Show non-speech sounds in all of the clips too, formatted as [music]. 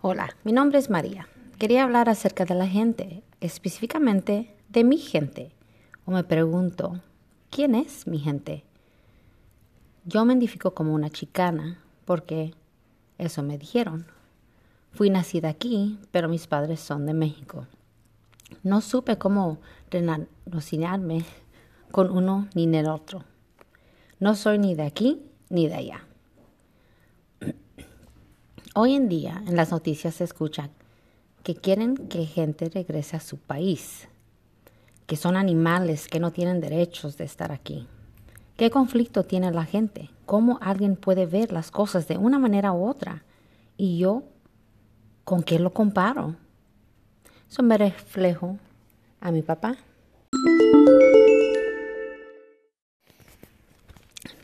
Hola, mi nombre es María. Quería hablar acerca de la gente, específicamente de mi gente. O me pregunto, ¿quién es mi gente? Yo me identifico como una chicana porque eso me dijeron. Fui nacida aquí, pero mis padres son de México. No supe cómo relacionarme con uno ni el otro. No soy ni de aquí ni de allá. Hoy en día en las noticias se escucha que quieren que gente regrese a su país, que son animales que no tienen derechos de estar aquí. ¿Qué conflicto tiene la gente? ¿Cómo alguien puede ver las cosas de una manera u otra? Y yo, ¿con qué lo comparo? Eso me reflejo a mi papá.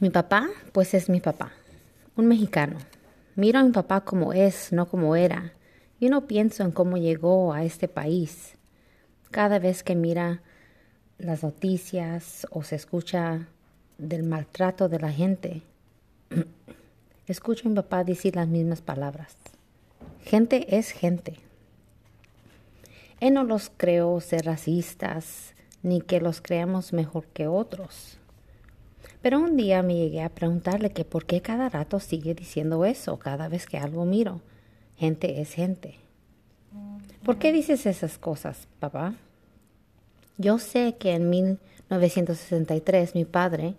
Mi papá, pues es mi papá, un mexicano. Miro a mi papá como es, no como era. Yo no pienso en cómo llegó a este país. Cada vez que mira las noticias o se escucha del maltrato de la gente, [clears throat] escucho a mi papá decir las mismas palabras. Gente es gente. Él no los creó ser racistas ni que los creamos mejor que otros. Pero un día me llegué a preguntarle que por qué cada rato sigue diciendo eso cada vez que algo miro. Gente es gente. ¿Por qué dices esas cosas, papá? Yo sé que en 1963 mi padre,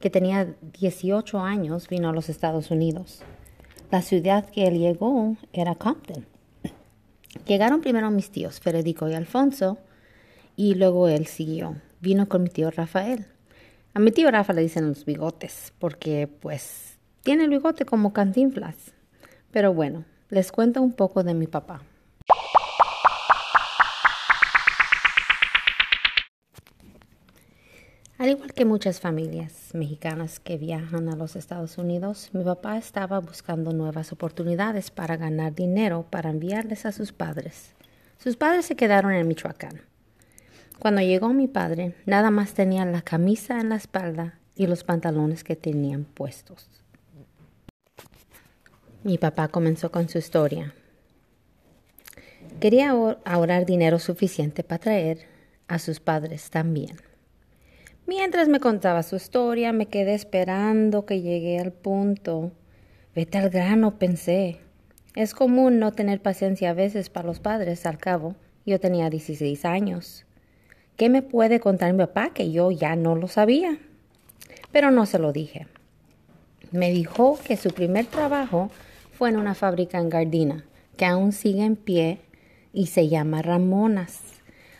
que tenía 18 años, vino a los Estados Unidos. La ciudad que él llegó era Compton. Llegaron primero mis tíos, Federico y Alfonso, y luego él siguió. Vino con mi tío Rafael. A mi tío Rafa le dicen los bigotes, porque pues tiene el bigote como cantinflas. Pero bueno, les cuento un poco de mi papá. Al igual que muchas familias mexicanas que viajan a los Estados Unidos, mi papá estaba buscando nuevas oportunidades para ganar dinero para enviarles a sus padres. Sus padres se quedaron en Michoacán. Cuando llegó mi padre, nada más tenía la camisa en la espalda y los pantalones que tenían puestos. Mi papá comenzó con su historia. Quería ahorrar dinero suficiente para traer a sus padres también. Mientras me contaba su historia, me quedé esperando que llegue al punto. Vete al grano, pensé. Es común no tener paciencia a veces para los padres, al cabo. Yo tenía 16 años. ¿Qué me puede contar mi papá que yo ya no lo sabía? Pero no se lo dije. Me dijo que su primer trabajo fue en una fábrica en Gardina, que aún sigue en pie y se llama Ramonas.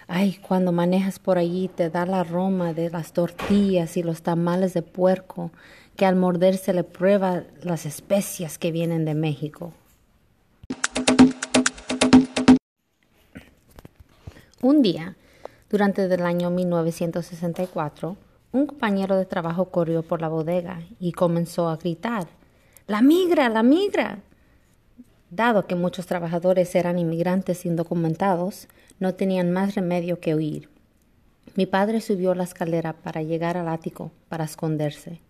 Ay, cuando manejas por allí te da la aroma de las tortillas y los tamales de puerco, que al morder se le prueba las especias que vienen de México. Un día, durante el año 1964, un compañero de trabajo corrió por la bodega y comenzó a gritar, ¡La migra, la migra! Dado que muchos trabajadores eran inmigrantes indocumentados, no tenían más remedio que huir. Mi padre subió la escalera para llegar al ático para esconderse.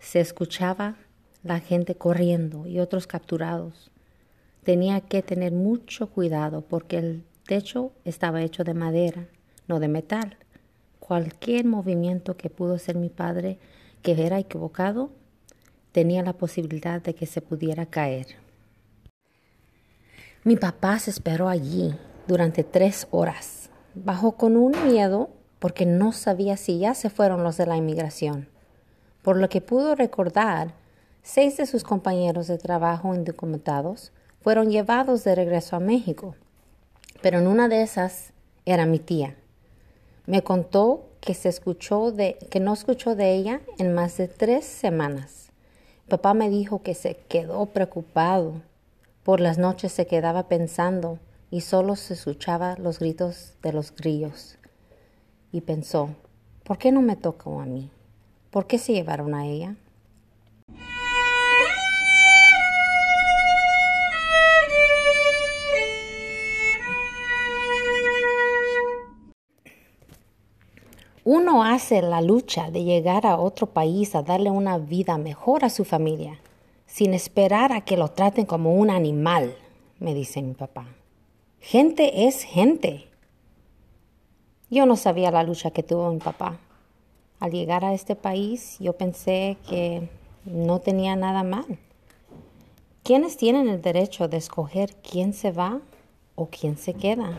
Se escuchaba la gente corriendo y otros capturados. Tenía que tener mucho cuidado porque el techo estaba hecho de madera, no de metal. Cualquier movimiento que pudo ser mi padre que era equivocado tenía la posibilidad de que se pudiera caer. Mi papá se esperó allí durante tres horas. Bajó con un miedo porque no sabía si ya se fueron los de la inmigración. Por lo que pudo recordar, seis de sus compañeros de trabajo indocumentados fueron llevados de regreso a México. Pero en una de esas era mi tía. Me contó que se escuchó de, que no escuchó de ella en más de tres semanas. Papá me dijo que se quedó preocupado por las noches se quedaba pensando y solo se escuchaba los gritos de los grillos. Y pensó, ¿por qué no me tocó a mí? ¿Por qué se llevaron a ella? Uno hace la lucha de llegar a otro país a darle una vida mejor a su familia sin esperar a que lo traten como un animal. me dice mi papá. Gente es gente. Yo no sabía la lucha que tuvo mi papá. Al llegar a este país yo pensé que no tenía nada mal. ¿Quiénes tienen el derecho de escoger quién se va o quién se queda?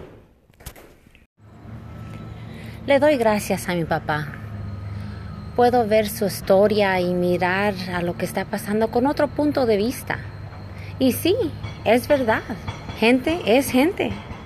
Le doy gracias a mi papá. Puedo ver su historia y mirar a lo que está pasando con otro punto de vista. Y sí, es verdad, gente es gente.